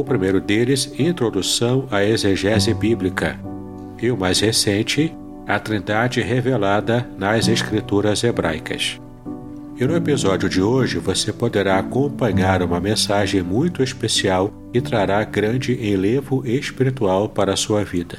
o primeiro deles, Introdução à Exegese Bíblica, e o mais recente, A Trindade Revelada nas Escrituras Hebraicas. E no episódio de hoje você poderá acompanhar uma mensagem muito especial e trará grande enlevo espiritual para a sua vida.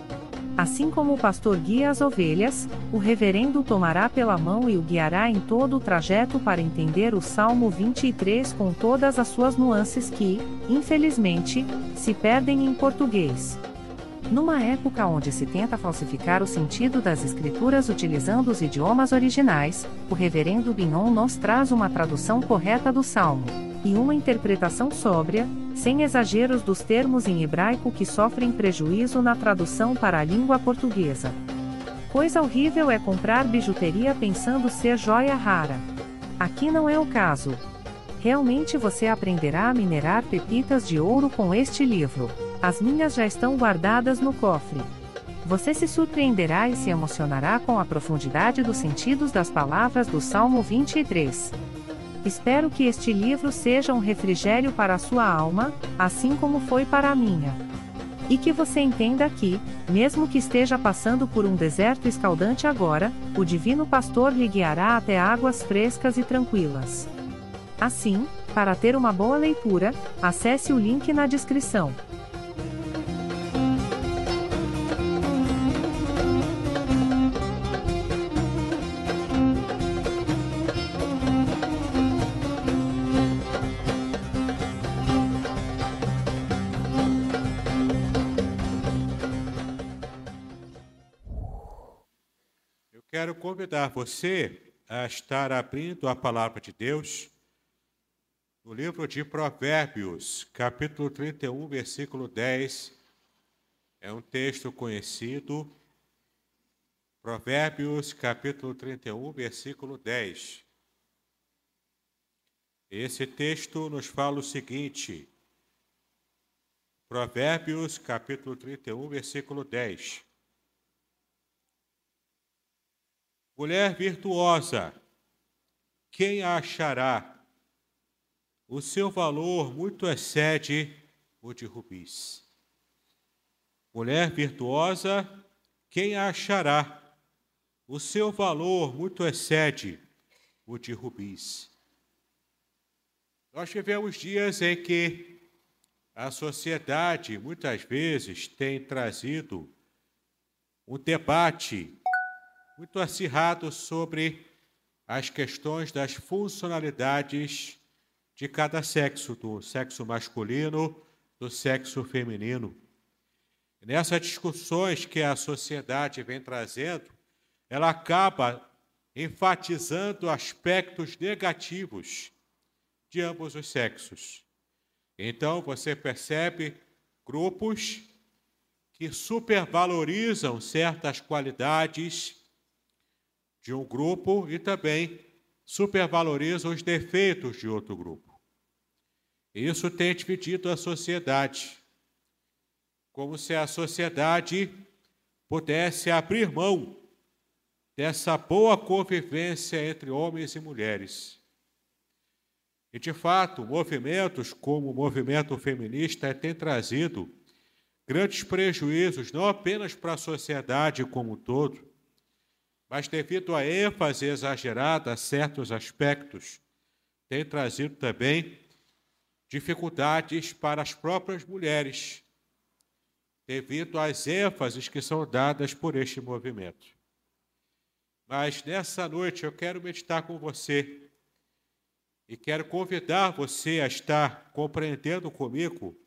Assim como o pastor guia as ovelhas, o reverendo tomará pela mão e o guiará em todo o trajeto para entender o Salmo 23 com todas as suas nuances que, infelizmente, se perdem em português. Numa época onde se tenta falsificar o sentido das escrituras utilizando os idiomas originais, o reverendo Binon nos traz uma tradução correta do Salmo e uma interpretação sóbria, sem exageros dos termos em hebraico que sofrem prejuízo na tradução para a língua portuguesa. Coisa horrível é comprar bijuteria pensando ser joia rara. Aqui não é o caso. Realmente você aprenderá a minerar pepitas de ouro com este livro. As minhas já estão guardadas no cofre. Você se surpreenderá e se emocionará com a profundidade dos sentidos das palavras do Salmo 23. Espero que este livro seja um refrigério para a sua alma, assim como foi para a minha. E que você entenda que, mesmo que esteja passando por um deserto escaldante agora, o Divino Pastor lhe guiará até águas frescas e tranquilas. Assim, para ter uma boa leitura, acesse o link na descrição. Quero convidar você a estar abrindo a palavra de Deus no livro de Provérbios, capítulo 31, versículo 10. É um texto conhecido. Provérbios, capítulo 31, versículo 10. Esse texto nos fala o seguinte: Provérbios, capítulo 31, versículo 10. Mulher virtuosa, quem a achará? O seu valor muito excede o de rubis. Mulher virtuosa, quem a achará? O seu valor muito excede o de rubis. Nós tivemos dias em que a sociedade muitas vezes tem trazido um debate muito acirrado sobre as questões das funcionalidades de cada sexo, do sexo masculino, do sexo feminino. nessas discussões que a sociedade vem trazendo, ela acaba enfatizando aspectos negativos de ambos os sexos. Então você percebe grupos que supervalorizam certas qualidades de um grupo e também supervalorizam os defeitos de outro grupo. Isso tem dividido a sociedade, como se a sociedade pudesse abrir mão dessa boa convivência entre homens e mulheres. E, de fato, movimentos como o movimento feminista têm trazido grandes prejuízos, não apenas para a sociedade como um todo, mas devido à ênfase exagerada a certos aspectos, tem trazido também dificuldades para as próprias mulheres, devido às ênfases que são dadas por este movimento. Mas nessa noite eu quero meditar com você e quero convidar você a estar compreendendo comigo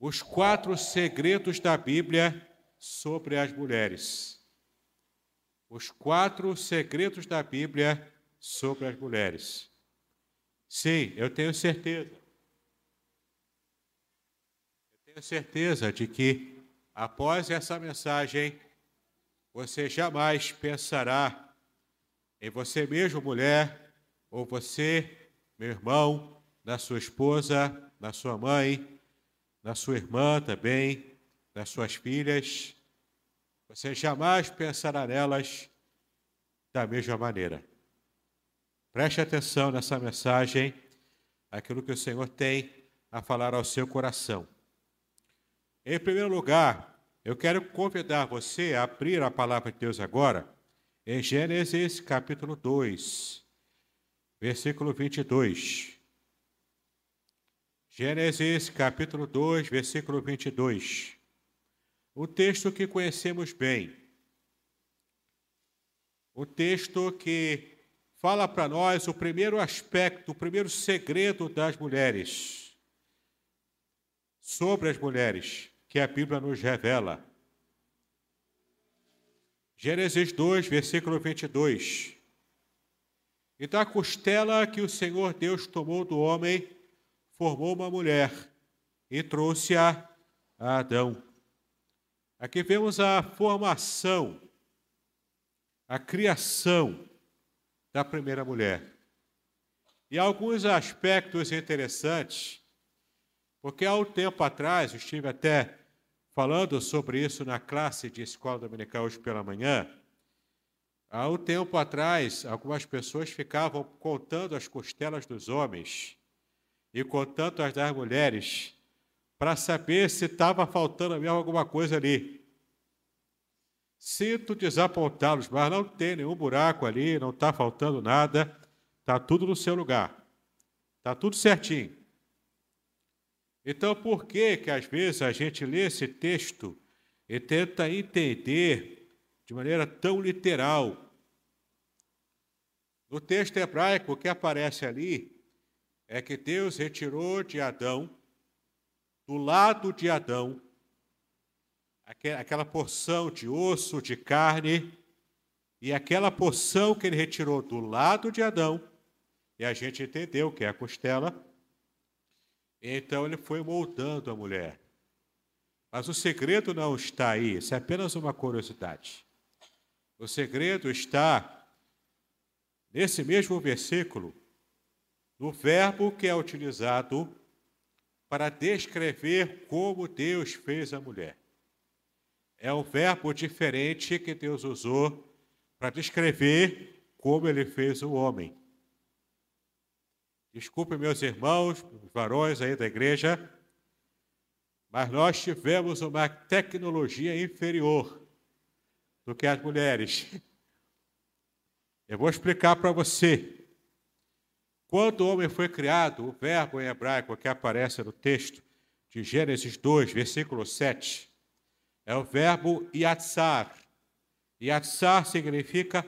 os quatro segredos da Bíblia sobre as mulheres. Os quatro segredos da Bíblia sobre as mulheres. Sim, eu tenho certeza. Eu tenho certeza de que após essa mensagem você jamais pensará em você mesmo, mulher, ou você, meu irmão, na sua esposa, na sua mãe, na sua irmã também, nas suas filhas, você jamais pensará nelas da mesma maneira. Preste atenção nessa mensagem, aquilo que o Senhor tem a falar ao seu coração. Em primeiro lugar, eu quero convidar você a abrir a palavra de Deus agora em Gênesis capítulo 2 versículo 22. Gênesis capítulo 2, versículo 22. O texto que conhecemos bem. O texto que fala para nós o primeiro aspecto, o primeiro segredo das mulheres. Sobre as mulheres, que a Bíblia nos revela. Gênesis 2, versículo 22. Então a costela que o Senhor Deus tomou do homem formou uma mulher e trouxe-a a Adão. Aqui vemos a formação, a criação da primeira mulher. E alguns aspectos interessantes, porque há um tempo atrás, estive até falando sobre isso na classe de escola dominical hoje pela manhã, Há um tempo atrás, algumas pessoas ficavam contando as costelas dos homens e contando as das mulheres para saber se estava faltando mesmo alguma coisa ali. Sinto desapontá-los, mas não tem nenhum buraco ali, não está faltando nada, está tudo no seu lugar, está tudo certinho. Então, por que que às vezes a gente lê esse texto e tenta entender de maneira tão literal. No texto hebraico, o que aparece ali é que Deus retirou de Adão, do lado de Adão, aquela porção de osso, de carne, e aquela porção que ele retirou do lado de Adão, e a gente entendeu que é a costela, então ele foi moldando a mulher. Mas o segredo não está aí, isso é apenas uma curiosidade. O segredo está nesse mesmo versículo, no verbo que é utilizado para descrever como Deus fez a mulher. É um verbo diferente que Deus usou para descrever como ele fez o homem. Desculpe, meus irmãos, os varões aí da igreja, mas nós tivemos uma tecnologia inferior do que as mulheres. Eu vou explicar para você. Quando o homem foi criado, o verbo em hebraico que aparece no texto de Gênesis 2, versículo 7, é o verbo yatsar. Yatsar significa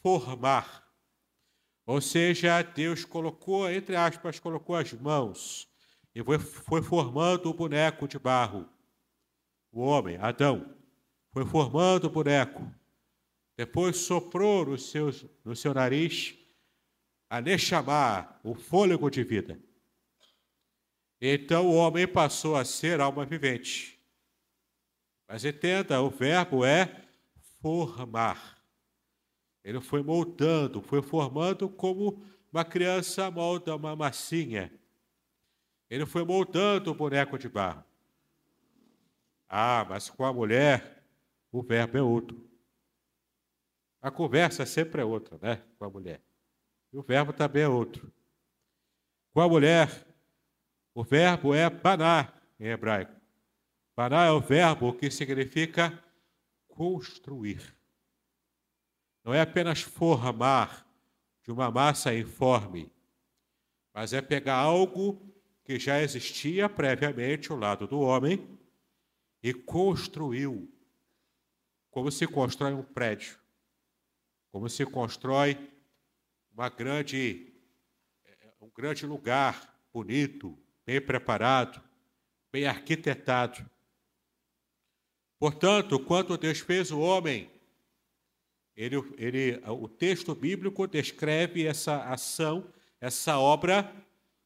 formar. Ou seja, Deus colocou, entre aspas, colocou as mãos e foi, foi formando o boneco de barro. O homem, Adão foi formando o boneco. Depois soprou no seu, no seu nariz a Nechamar, o fôlego de vida. Então o homem passou a ser alma vivente. Mas entenda, o verbo é formar. Ele foi moldando, foi formando como uma criança molda uma massinha. Ele foi moldando o boneco de barro. Ah, mas com a mulher, o verbo é outro. A conversa sempre é outra, né? Com a mulher. E o verbo também é outro. Com a mulher, o verbo é baná em hebraico. Baná é o verbo que significa construir. Não é apenas formar de uma massa informe, mas é pegar algo que já existia previamente ao lado do homem e construiu, como se constrói um prédio, como se constrói uma grande, um grande lugar bonito, bem preparado, bem arquitetado. Portanto, quando Deus fez o homem, ele, ele, o texto bíblico descreve essa ação, essa obra,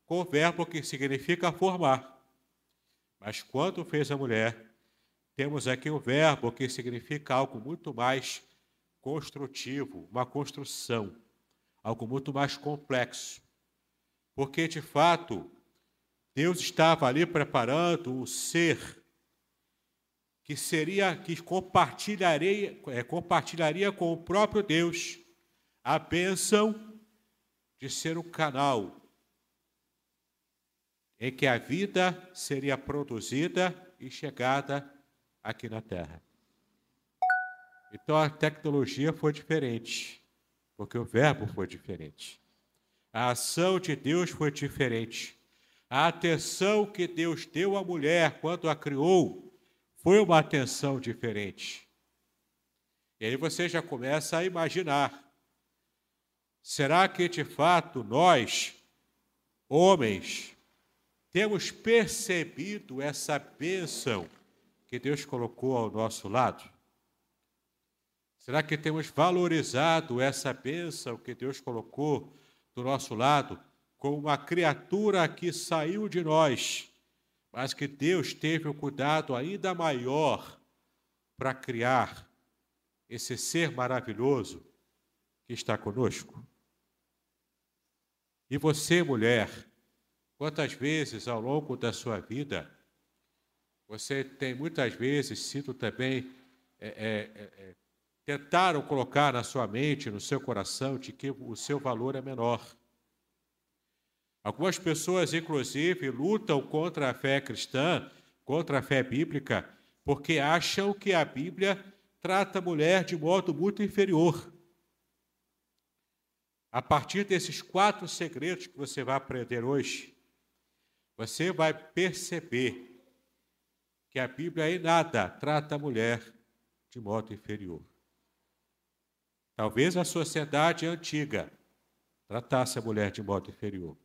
com o verbo que significa formar. Mas quando fez a mulher, temos aqui o verbo que significa algo muito mais construtivo, uma construção, algo muito mais complexo. Porque, de fato, Deus estava ali preparando um ser que seria que compartilharia, é, compartilharia com o próprio Deus a bênção de ser o canal em que a vida seria produzida e chegada aqui na Terra. Então a tecnologia foi diferente, porque o verbo foi diferente. A ação de Deus foi diferente. A atenção que Deus deu à mulher quando a criou foi uma atenção diferente. E aí você já começa a imaginar: será que de fato nós, homens, temos percebido essa bênção que Deus colocou ao nosso lado? Será que temos valorizado essa bênção que Deus colocou do nosso lado como uma criatura que saiu de nós, mas que Deus teve um cuidado ainda maior para criar esse ser maravilhoso que está conosco? E você, mulher, quantas vezes ao longo da sua vida você tem muitas vezes sido também é, é, é, tentaram colocar na sua mente, no seu coração, de que o seu valor é menor. Algumas pessoas, inclusive, lutam contra a fé cristã, contra a fé bíblica, porque acham que a Bíblia trata a mulher de modo muito inferior. A partir desses quatro segredos que você vai aprender hoje, você vai perceber que a Bíblia em nada trata a mulher de modo inferior. Talvez a sociedade antiga tratasse a mulher de modo inferior.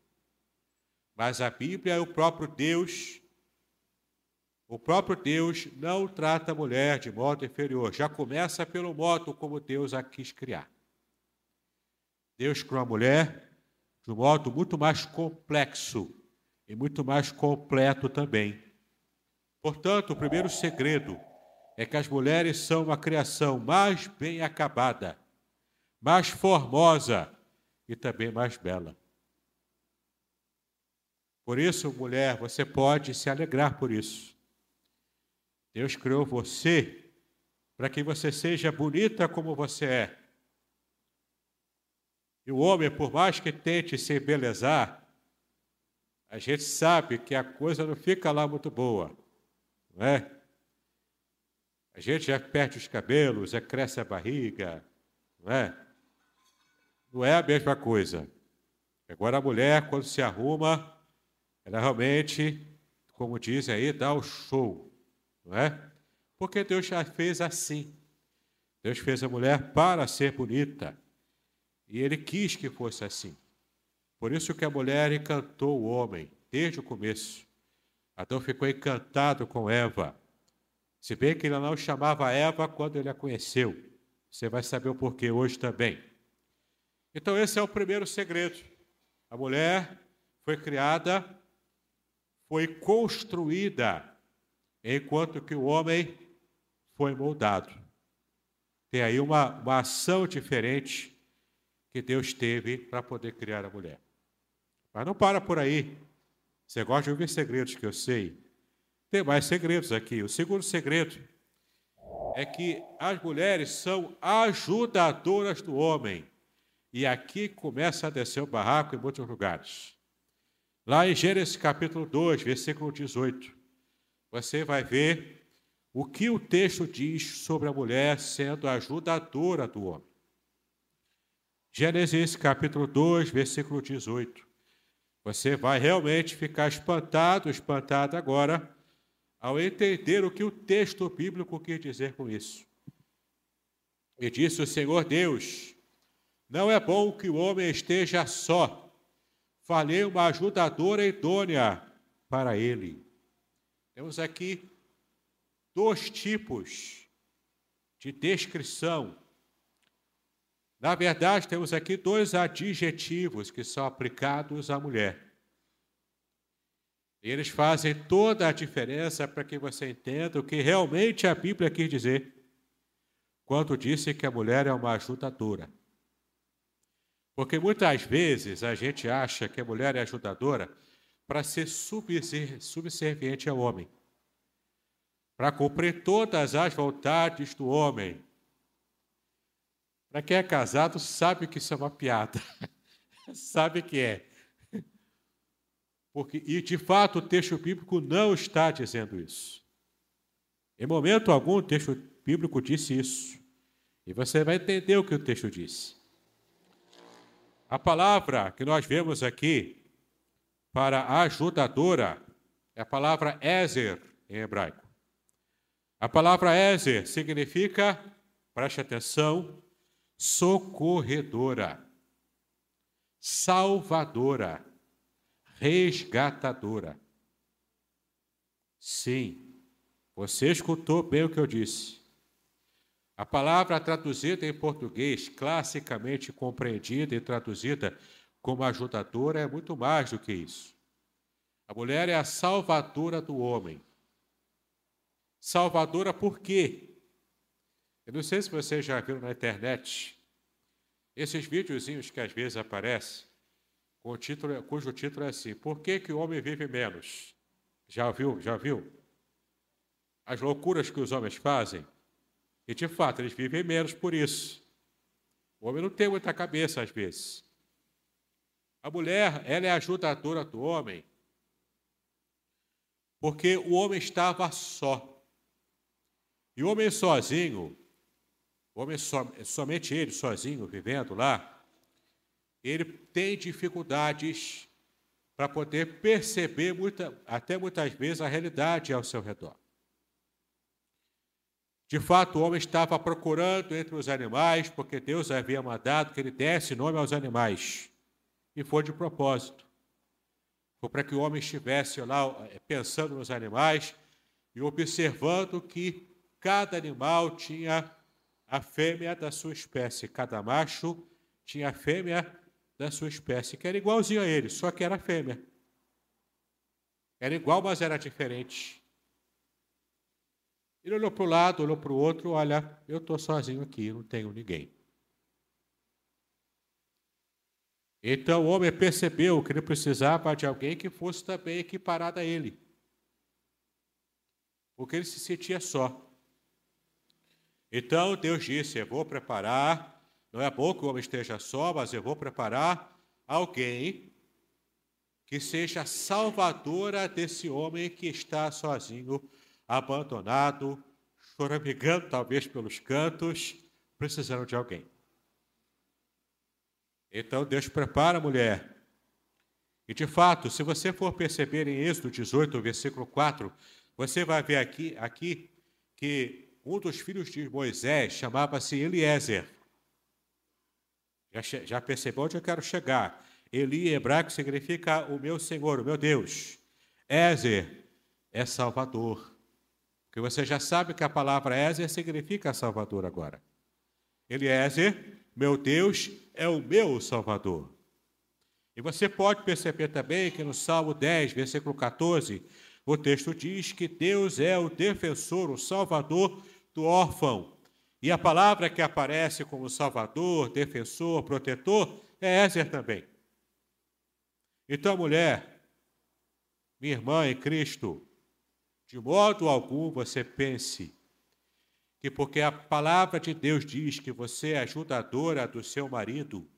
Mas a Bíblia é o próprio Deus. O próprio Deus não trata a mulher de modo inferior. Já começa pelo modo como Deus a quis criar. Deus criou a mulher de um modo muito mais complexo e muito mais completo também. Portanto, o primeiro segredo é que as mulheres são uma criação mais bem acabada, mais formosa e também mais bela. Por isso, mulher, você pode se alegrar por isso. Deus criou você para que você seja bonita como você é. E o homem, por mais que tente se embelezar, a gente sabe que a coisa não fica lá muito boa, não é? A gente já perde os cabelos, já cresce a barriga, não é? Não é a mesma coisa. Agora a mulher, quando se arruma, ela realmente, como dizem aí, dá o show, não é? Porque Deus já fez assim. Deus fez a mulher para ser bonita. E ele quis que fosse assim. Por isso que a mulher encantou o homem desde o começo. Adão ficou encantado com Eva. Se bem que ele não chamava Eva quando ele a conheceu. Você vai saber o porquê hoje também. Então, esse é o primeiro segredo. A mulher foi criada foi construída, enquanto que o homem foi moldado. Tem aí uma, uma ação diferente que Deus teve para poder criar a mulher. Mas não para por aí. Você gosta de ouvir segredos que eu sei. Tem mais segredos aqui. O segundo segredo é que as mulheres são ajudadoras do homem. E aqui começa a descer o barraco em muitos lugares. Lá em Gênesis capítulo 2, versículo 18, você vai ver o que o texto diz sobre a mulher sendo ajudadora do homem. Gênesis capítulo 2, versículo 18. Você vai realmente ficar espantado, espantado agora, ao entender o que o texto bíblico quer dizer com isso. E disse o Senhor Deus: Não é bom que o homem esteja só falei uma ajudadora idônea para ele. Temos aqui dois tipos de descrição. Na verdade, temos aqui dois adjetivos que são aplicados à mulher. Eles fazem toda a diferença para que você entenda o que realmente a Bíblia quer dizer quando disse que a mulher é uma ajudadora. Porque muitas vezes a gente acha que a mulher é ajudadora para ser subserviente ao homem, para cumprir todas as vontades do homem. Para quem é casado, sabe que isso é uma piada, sabe que é. Porque, e de fato o texto bíblico não está dizendo isso. Em momento algum o texto bíblico disse isso. E você vai entender o que o texto disse. A palavra que nós vemos aqui para ajudadora é a palavra Ezer em hebraico. A palavra Ezer significa, preste atenção, socorredora, salvadora, resgatadora. Sim, você escutou bem o que eu disse. A palavra traduzida em português, classicamente compreendida e traduzida como ajudadora, é muito mais do que isso. A mulher é a salvadora do homem. Salvadora por quê? Eu não sei se você já viu na internet esses videozinhos que às vezes aparecem, título, cujo título é assim: Por que, que o homem vive menos? Já viu? Já viu? As loucuras que os homens fazem. E de fato, eles vivem menos por isso. O homem não tem muita cabeça às vezes. A mulher, ela é ajudadora do homem, porque o homem estava só. E o homem sozinho, o homem so, somente ele sozinho vivendo lá, ele tem dificuldades para poder perceber muita, até muitas vezes a realidade ao seu redor. De fato, o homem estava procurando entre os animais, porque Deus havia mandado que ele desse nome aos animais. E foi de propósito. Foi para que o homem estivesse lá eh, pensando nos animais e observando que cada animal tinha a fêmea da sua espécie, cada macho tinha a fêmea da sua espécie, que era igualzinho a ele, só que era fêmea. Era igual, mas era diferente. Ele olhou para o lado, olhou para o outro, olha, eu estou sozinho aqui, não tenho ninguém. Então o homem percebeu que ele precisava de alguém que fosse também equiparado a ele. Porque ele se sentia só. Então Deus disse: Eu vou preparar, não é bom que o homem esteja só, mas eu vou preparar alguém que seja salvadora desse homem que está sozinho abandonado, choramingando talvez pelos cantos, precisando de alguém. Então Deus prepara a mulher. E de fato, se você for perceber em Êxodo 18, versículo 4, você vai ver aqui, aqui que um dos filhos de Moisés chamava-se Eliezer. Já, já percebeu onde eu quero chegar? Eli hebraico significa o meu Senhor, o meu Deus. Ezer é Salvador. Porque você já sabe que a palavra Ézer significa Salvador agora. Eliezer, meu Deus, é o meu Salvador. E você pode perceber também que no Salmo 10, versículo 14, o texto diz que Deus é o defensor, o salvador do órfão, E a palavra que aparece como Salvador, defensor, protetor é Ézer também. Então, mulher, minha irmã em Cristo, de modo algum você pense que porque a palavra de Deus diz que você é ajudadora do seu marido,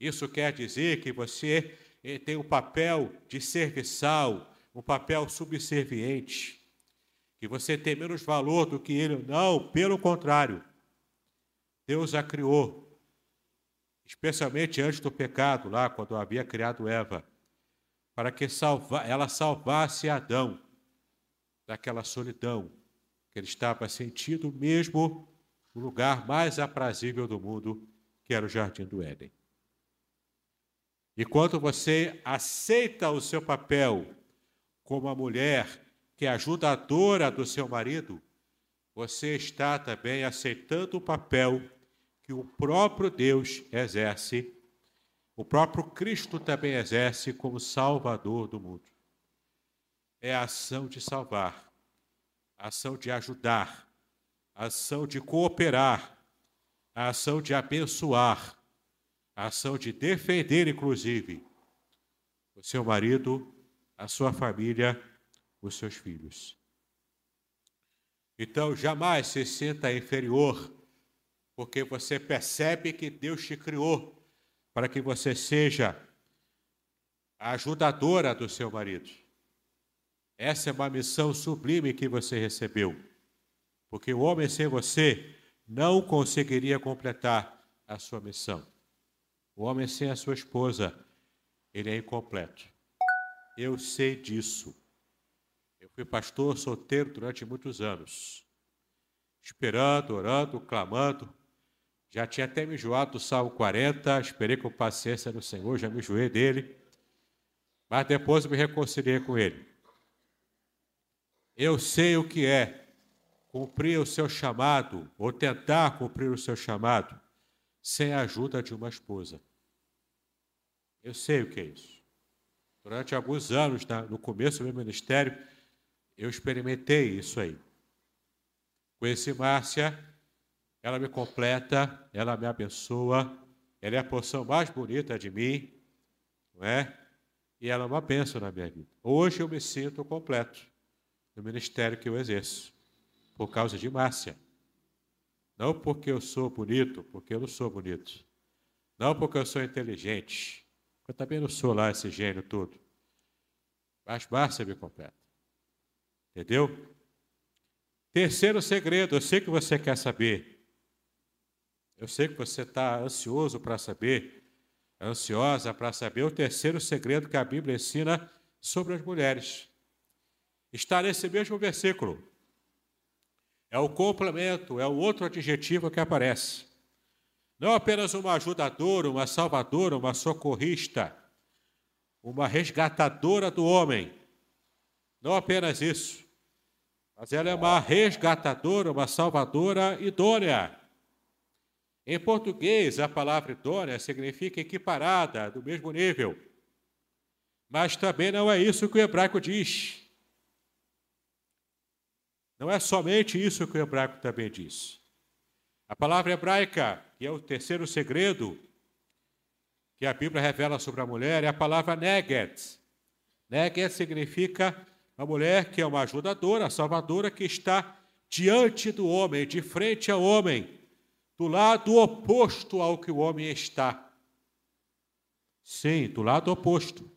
isso quer dizer que você eh, tem um papel de serviçal, um papel subserviente, que você tem menos valor do que ele. Não, pelo contrário. Deus a criou, especialmente antes do pecado, lá quando havia criado Eva, para que salva, ela salvasse Adão daquela solidão que ele estava sentindo, mesmo no lugar mais aprazível do mundo, que era o jardim do Éden. E quando você aceita o seu papel como a mulher que é ajudadora do seu marido, você está também aceitando o papel que o próprio Deus exerce, o próprio Cristo também exerce como Salvador do mundo. É a ação de salvar, a ação de ajudar, a ação de cooperar, a ação de abençoar, a ação de defender, inclusive, o seu marido, a sua família, os seus filhos. Então, jamais se sinta inferior, porque você percebe que Deus te criou para que você seja a ajudadora do seu marido. Essa é uma missão sublime que você recebeu, porque o homem sem você não conseguiria completar a sua missão. O homem sem a sua esposa, ele é incompleto. Eu sei disso. Eu fui pastor solteiro durante muitos anos, esperando, orando, clamando. Já tinha até me enjoado do Salmo 40, esperei com paciência no Senhor, já me enjoei dele. Mas depois me reconciliei com ele. Eu sei o que é cumprir o seu chamado, ou tentar cumprir o seu chamado, sem a ajuda de uma esposa. Eu sei o que é isso. Durante alguns anos, no começo do meu ministério, eu experimentei isso aí. Conheci Márcia, ela me completa, ela me abençoa, ela é a porção mais bonita de mim, não é? E ela é uma bênção na minha vida. Hoje eu me sinto completo no ministério que eu exerço, por causa de Márcia. Não porque eu sou bonito, porque eu não sou bonito. Não porque eu sou inteligente, eu também não sou lá esse gênio todo. Mas Márcia me completa. Entendeu? Terceiro segredo, eu sei que você quer saber. Eu sei que você está ansioso para saber, ansiosa para saber o terceiro segredo que a Bíblia ensina sobre as mulheres. Está nesse mesmo versículo. É o complemento, é o outro adjetivo que aparece. Não apenas uma ajudadora, uma salvadora, uma socorrista, uma resgatadora do homem. Não apenas isso, mas ela é uma resgatadora, uma salvadora idônea. Em português, a palavra idônea significa equiparada, do mesmo nível. Mas também não é isso que o hebraico diz. Não é somente isso que o hebraico também diz. A palavra hebraica que é o terceiro segredo que a Bíblia revela sobre a mulher, é a palavra neget. Neget significa a mulher que é uma ajudadora, salvadora, que está diante do homem, de frente ao homem, do lado oposto ao que o homem está. Sim, do lado oposto.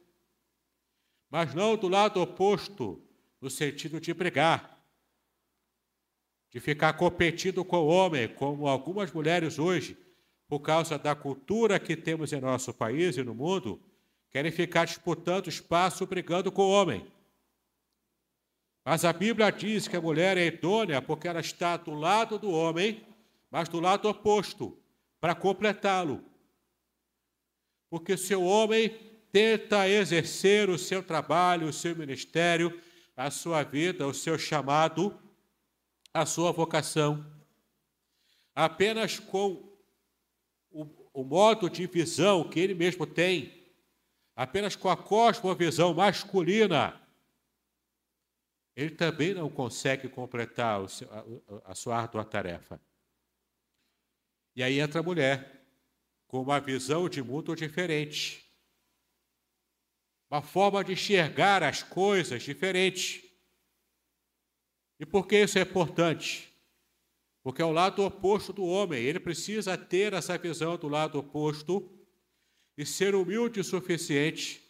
Mas não do lado oposto no sentido de brigar, de ficar competindo com o homem, como algumas mulheres hoje, por causa da cultura que temos em nosso país e no mundo, querem ficar disputando espaço, brigando com o homem. Mas a Bíblia diz que a mulher é idônea porque ela está do lado do homem, mas do lado oposto, para completá-lo. Porque se o homem tenta exercer o seu trabalho, o seu ministério, a sua vida, o seu chamado, a sua vocação. Apenas com o, o modo de visão que ele mesmo tem, apenas com a cosmovisão masculina, ele também não consegue completar seu, a, a sua árdua tarefa. E aí entra a mulher, com uma visão de mundo diferente, uma forma de enxergar as coisas diferente. E por que isso é importante? Porque é o lado oposto do homem, ele precisa ter essa visão do lado oposto e ser humilde o suficiente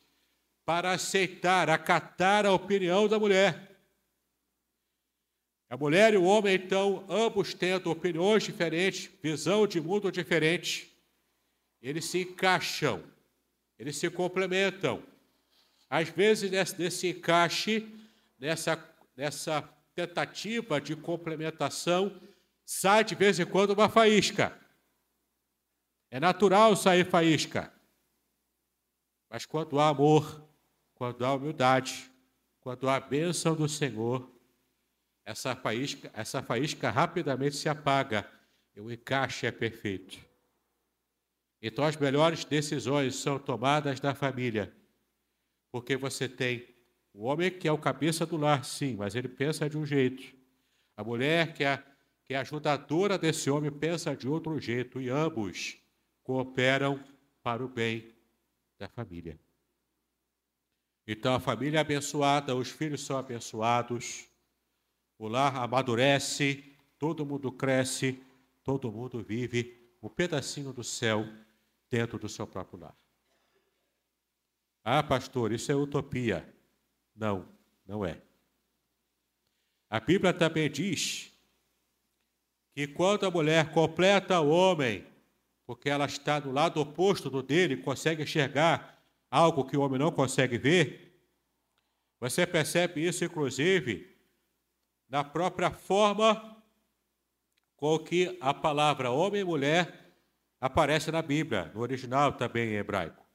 para aceitar, acatar a opinião da mulher. A mulher e o homem, então, ambos tendo opiniões diferentes, visão de mundo diferente, eles se encaixam, eles se complementam. Às vezes, nesse encaixe, nessa, nessa tentativa de complementação, sai de vez em quando uma faísca. É natural sair faísca. Mas quando há amor, quando há humildade, quando há bênção do Senhor, essa faísca, essa faísca rapidamente se apaga e o encaixe é perfeito. Então as melhores decisões são tomadas na família, porque você tem o homem que é o cabeça do lar, sim, mas ele pensa de um jeito. A mulher que é, que é ajudadora desse homem pensa de outro jeito, e ambos cooperam para o bem da família. Então a família é abençoada, os filhos são abençoados, o lar amadurece, todo mundo cresce, todo mundo vive um pedacinho do céu dentro do seu próprio lar. Ah, pastor, isso é utopia. Não, não é. A Bíblia também diz que quando a mulher completa o homem, porque ela está do lado oposto do dele, consegue enxergar algo que o homem não consegue ver, você percebe isso, inclusive, na própria forma com que a palavra homem e mulher aparece na Bíblia, no original também em hebraico.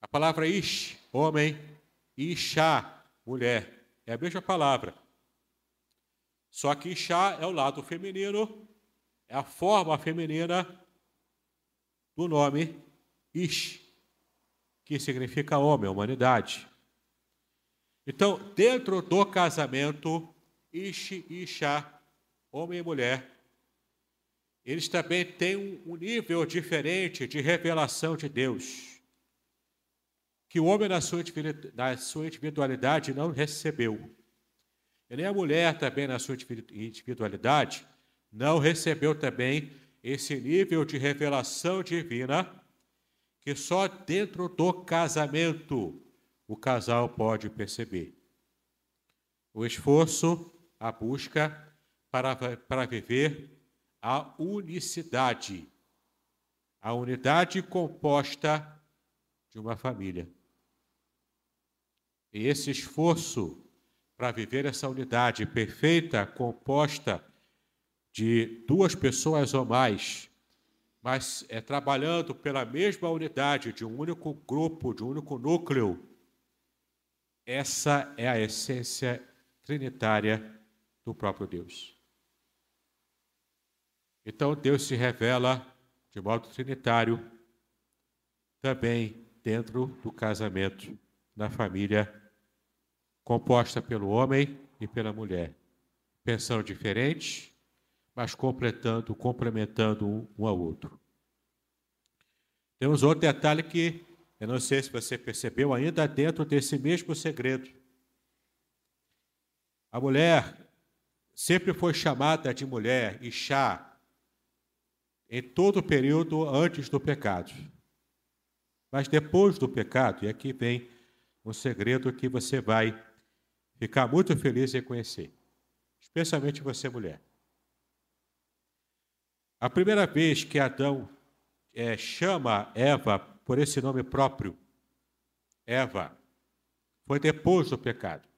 A palavra ish, homem, e Ishá, mulher, é a mesma palavra. Só que Ishá é o lado feminino, é a forma feminina do nome Ish, que significa homem, humanidade. Então, dentro do casamento, Ish e Ishá, homem e mulher, eles também têm um nível diferente de revelação de Deus, que o homem, na sua individualidade, não recebeu. E nem a mulher, também, na sua individualidade, não recebeu também esse nível de revelação divina que só dentro do casamento o casal pode perceber. O esforço, a busca para, para viver a unicidade, a unidade composta de uma família. E esse esforço para viver essa unidade perfeita, composta de duas pessoas ou mais, mas é trabalhando pela mesma unidade de um único grupo, de um único núcleo, essa é a essência trinitária do próprio Deus. Então Deus se revela de modo trinitário também dentro do casamento, na família composta pelo homem e pela mulher, pensando diferente, mas completando, complementando um, ao outro. Temos outro detalhe que eu não sei se você percebeu ainda dentro desse mesmo segredo. A mulher sempre foi chamada de mulher, Ixá, em todo o período antes do pecado. Mas depois do pecado, e aqui vem um segredo que você vai ficar muito feliz em conhecer, especialmente você, mulher. A primeira vez que Adão é, chama Eva por esse nome próprio, Eva, foi depois do pecado.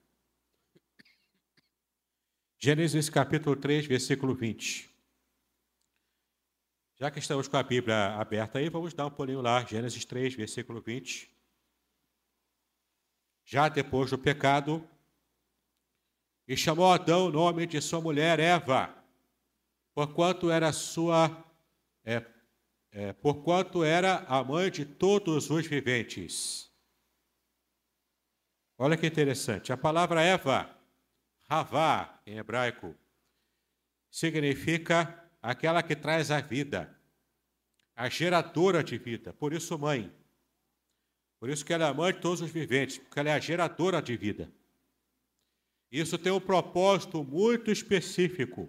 Gênesis capítulo 3, versículo 20. Já que estamos com a Bíblia aberta aí, vamos dar um pulinho lá, Gênesis 3, versículo 20. Já depois do pecado, e chamou Adão o nome de sua mulher Eva, porquanto era sua é, é, porquanto era a mãe de todos os viventes. Olha que interessante. A palavra Eva, Havá, em hebraico, significa aquela que traz a vida, a geradora de vida. Por isso, mãe. Por isso que ela é a mãe de todos os viventes, porque ela é a geradora de vida. Isso tem um propósito muito específico.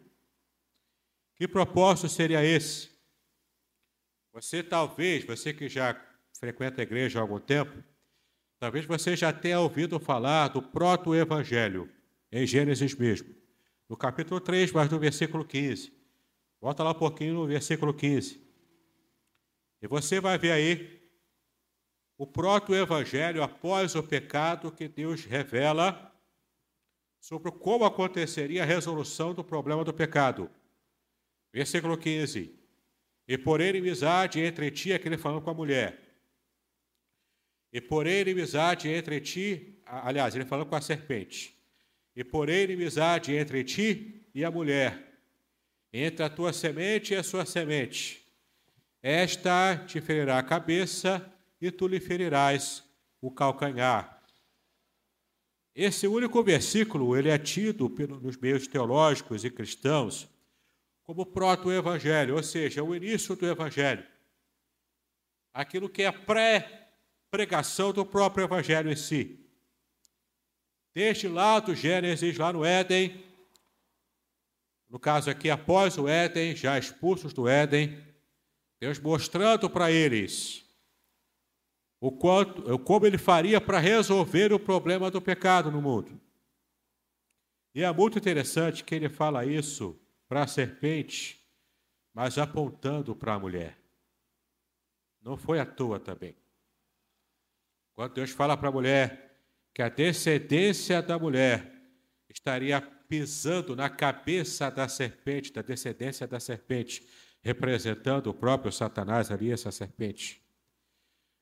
Que propósito seria esse? Você talvez, você que já frequenta a igreja há algum tempo, talvez você já tenha ouvido falar do proto-evangelho, em Gênesis mesmo, no capítulo 3, mas no versículo 15. Volta lá um pouquinho no versículo 15. E você vai ver aí o proto-evangelho após o pecado que Deus revela sobre como aconteceria a resolução do problema do pecado. Versículo 15. E por inimizade entre ti, aquele falando com a mulher. E por inimizade entre ti, aliás, ele falando com a serpente. E por inimizade entre ti e a mulher, entre a tua semente e a sua semente. Esta te ferirá a cabeça e tu lhe ferirás o calcanhar. Esse único versículo, ele é tido pelos meios teológicos e cristãos como proto-evangelho, ou seja, o início do evangelho. Aquilo que é pré-pregação do próprio evangelho em si. Desde lá do Gênesis, lá no Éden, no caso aqui, após o Éden, já expulsos do Éden, Deus mostrando para eles o quanto, como ele faria para resolver o problema do pecado no mundo. E é muito interessante que ele fala isso para a serpente, mas apontando para a mulher. Não foi à toa também. Quando Deus fala para a mulher que a descendência da mulher estaria pisando na cabeça da serpente, da descendência da serpente, representando o próprio Satanás ali, essa serpente.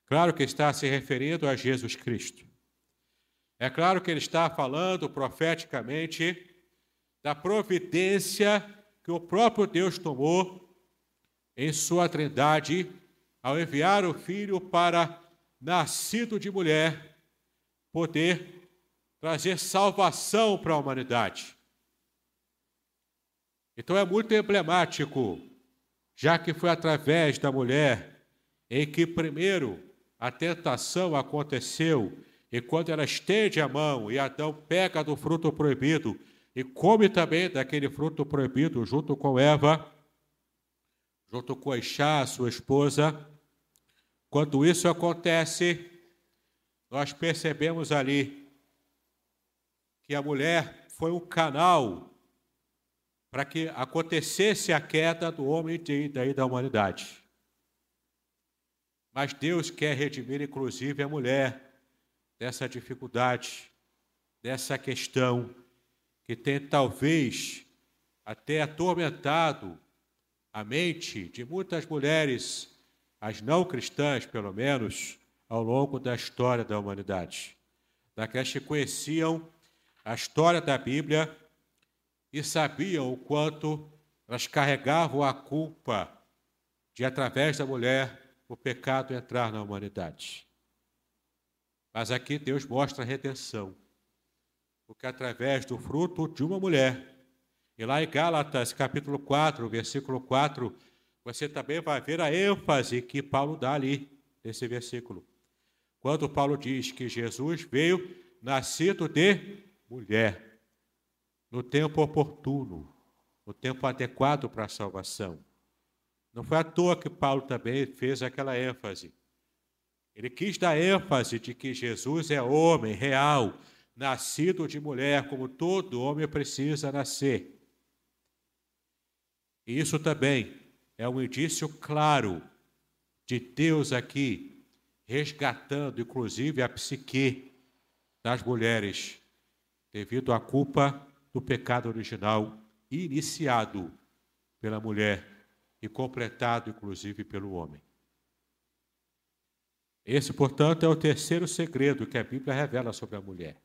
Claro que está se referindo a Jesus Cristo. É claro que ele está falando profeticamente da providência que o próprio Deus tomou em sua trindade ao enviar o filho para, nascido de mulher, poder trazer salvação para a humanidade. Então é muito emblemático, já que foi através da mulher em que primeiro a tentação aconteceu, e quando ela estende a mão e Adão pega do fruto proibido, e come também daquele fruto proibido junto com Eva, junto com Ixá, sua esposa. Quando isso acontece, nós percebemos ali que a mulher foi um canal para que acontecesse a queda do homem e daí da humanidade. Mas Deus quer redimir, inclusive, a mulher dessa dificuldade, dessa questão que tem talvez até atormentado a mente de muitas mulheres, as não cristãs, pelo menos, ao longo da história da humanidade. Daquelas que conheciam a história da Bíblia e sabiam o quanto elas carregavam a culpa de, através da mulher, o pecado entrar na humanidade. Mas aqui Deus mostra a redenção porque através do fruto de uma mulher. E lá em Gálatas, capítulo 4, versículo 4, você também vai ver a ênfase que Paulo dá ali, nesse versículo. Quando Paulo diz que Jesus veio nascido de mulher, no tempo oportuno, no tempo adequado para a salvação. Não foi à toa que Paulo também fez aquela ênfase. Ele quis dar ênfase de que Jesus é homem real, nascido de mulher, como todo homem precisa nascer. E isso também é um indício claro de Deus aqui resgatando, inclusive, a psique das mulheres, devido à culpa do pecado original iniciado pela mulher e completado, inclusive, pelo homem. Esse, portanto, é o terceiro segredo que a Bíblia revela sobre a mulher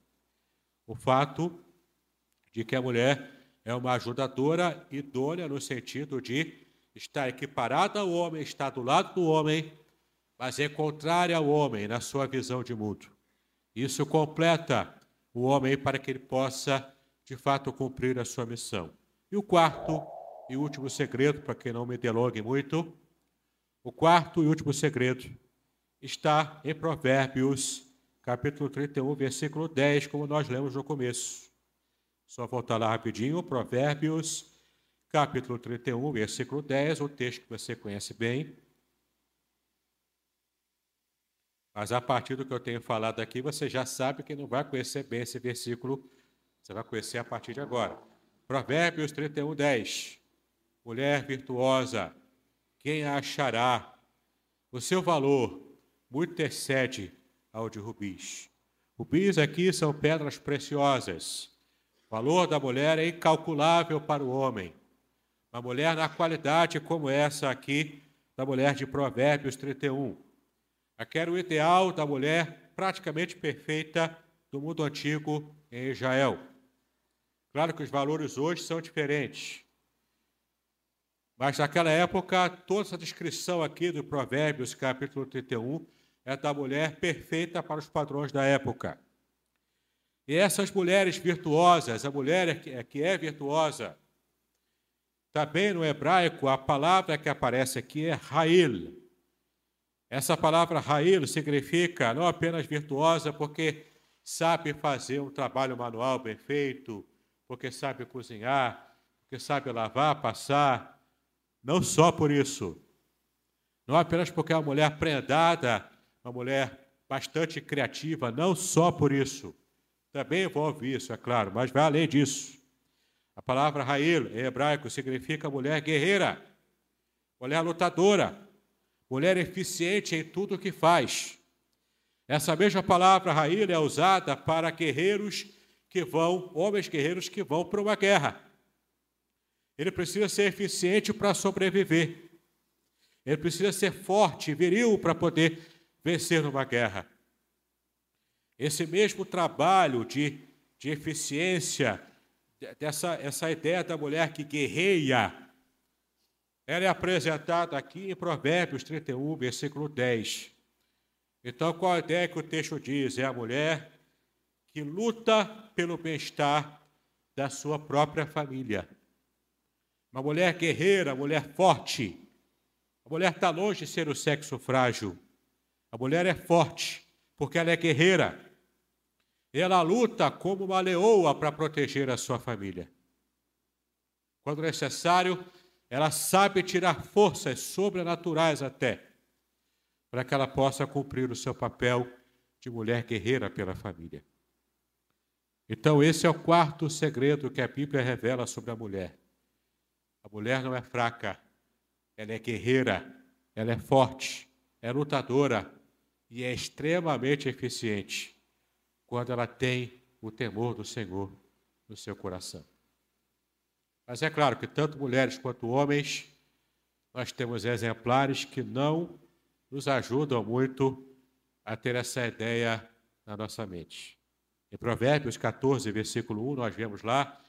o fato de que a mulher é uma ajudadora idônea no sentido de estar equiparada ao homem, estar do lado do homem, mas é contrária ao homem na sua visão de mundo. Isso completa o homem para que ele possa, de fato, cumprir a sua missão. E o quarto e último segredo, para que não me delongue muito, o quarto e último segredo está em Provérbios, capítulo 31, versículo 10, como nós lemos no começo. Só voltar lá rapidinho, Provérbios, capítulo 31, versículo 10, o texto que você conhece bem. Mas a partir do que eu tenho falado aqui, você já sabe que não vai conhecer bem esse versículo, você vai conhecer a partir de agora. Provérbios 31, 10. Mulher virtuosa, quem a achará? O seu valor muito excede ao de rubis. Rubis aqui são pedras preciosas. O valor da mulher é incalculável para o homem. Uma mulher na qualidade como essa aqui, da mulher de Provérbios 31. Aqui era o ideal da mulher praticamente perfeita do mundo antigo em Israel. Claro que os valores hoje são diferentes. Mas naquela época, toda essa descrição aqui do Provérbios, capítulo 31, é da mulher perfeita para os padrões da época. E essas mulheres virtuosas, a mulher é que é virtuosa, também no hebraico, a palavra que aparece aqui é Rail. Essa palavra Rail significa não apenas virtuosa, porque sabe fazer um trabalho manual bem feito, porque sabe cozinhar, porque sabe lavar, passar. Não só por isso. Não apenas porque é uma mulher prendada uma mulher bastante criativa, não só por isso. Também envolve isso, é claro, mas vai além disso. A palavra Rail, em hebraico, significa mulher guerreira, mulher lutadora, mulher eficiente em tudo o que faz. Essa mesma palavra Rail é usada para guerreiros que vão, homens guerreiros que vão para uma guerra. Ele precisa ser eficiente para sobreviver. Ele precisa ser forte, viril para poder vencer numa guerra. Esse mesmo trabalho de, de eficiência, dessa essa ideia da mulher que guerreia, ela é apresentada aqui em Provérbios 31, versículo 10. Então, qual a ideia que o texto diz? É a mulher que luta pelo bem-estar da sua própria família. Uma mulher guerreira, mulher forte. A mulher está longe de ser o sexo frágil. A mulher é forte, porque ela é guerreira. Ela luta como uma leoa para proteger a sua família. Quando necessário, ela sabe tirar forças sobrenaturais até, para que ela possa cumprir o seu papel de mulher guerreira pela família. Então, esse é o quarto segredo que a Bíblia revela sobre a mulher. A mulher não é fraca, ela é guerreira, ela é forte, é lutadora, e é extremamente eficiente quando ela tem o temor do Senhor no seu coração. Mas é claro que tanto mulheres quanto homens, nós temos exemplares que não nos ajudam muito a ter essa ideia na nossa mente. Em Provérbios 14, versículo 1, nós vemos lá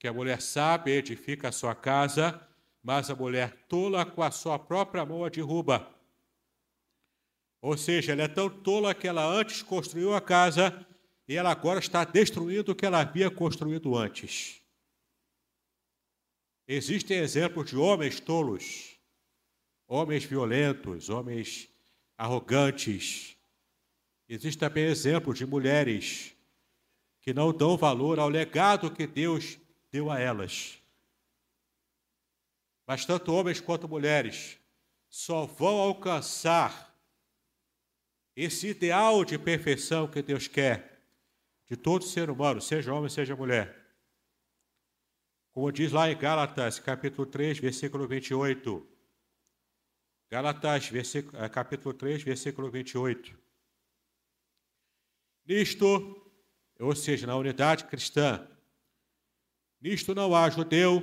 que a mulher sábia edifica a sua casa, mas a mulher tola com a sua própria mão a derruba. Ou seja, ela é tão tola que ela antes construiu a casa e ela agora está destruindo o que ela havia construído antes. Existem exemplos de homens tolos, homens violentos, homens arrogantes. Existem também exemplos de mulheres que não dão valor ao legado que Deus deu a elas. Mas tanto homens quanto mulheres só vão alcançar esse ideal de perfeição que Deus quer de todo ser humano, seja homem, seja mulher. Como diz lá em Gálatas, capítulo 3, versículo 28. Gálatas, eh, capítulo 3, versículo 28. Nisto, ou seja, na unidade cristã, nisto não há judeu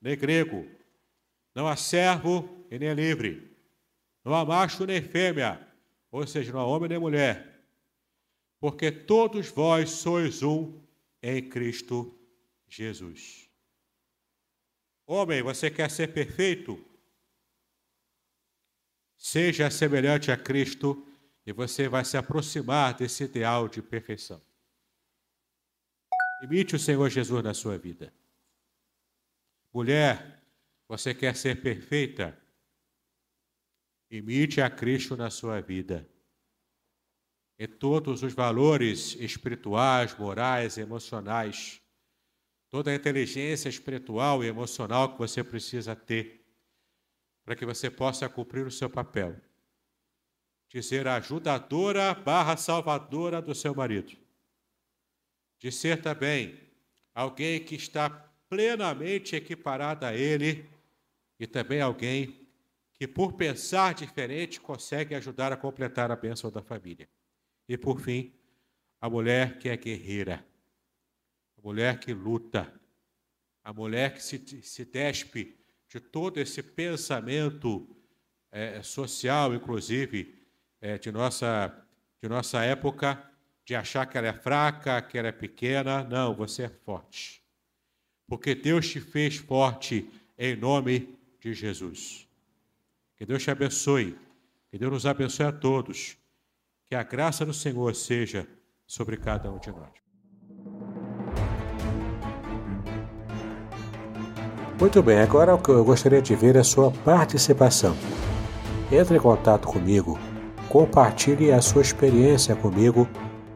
nem grego, não há servo e nem livre, não há macho nem fêmea, ou seja, não há homem nem mulher, porque todos vós sois um em Cristo Jesus. Homem, você quer ser perfeito? Seja semelhante a Cristo e você vai se aproximar desse ideal de perfeição. Imite o Senhor Jesus na sua vida. Mulher, Você quer ser perfeita? Imite a Cristo na sua vida. Em todos os valores espirituais, morais, emocionais, toda a inteligência espiritual e emocional que você precisa ter para que você possa cumprir o seu papel de ser ajudadora barra salvadora do seu marido. De ser também alguém que está plenamente equiparada a ele e também alguém que, por pensar diferente, consegue ajudar a completar a bênção da família. E, por fim, a mulher que é guerreira, a mulher que luta, a mulher que se, se despe de todo esse pensamento é, social, inclusive, é, de, nossa, de nossa época, de achar que ela é fraca, que ela é pequena. Não, você é forte. Porque Deus te fez forte em nome de Jesus. Que Deus te abençoe. Que Deus nos abençoe a todos. Que a graça do Senhor seja sobre cada um de nós. Muito bem, agora eu gostaria de ver a sua participação. Entre em contato comigo, compartilhe a sua experiência comigo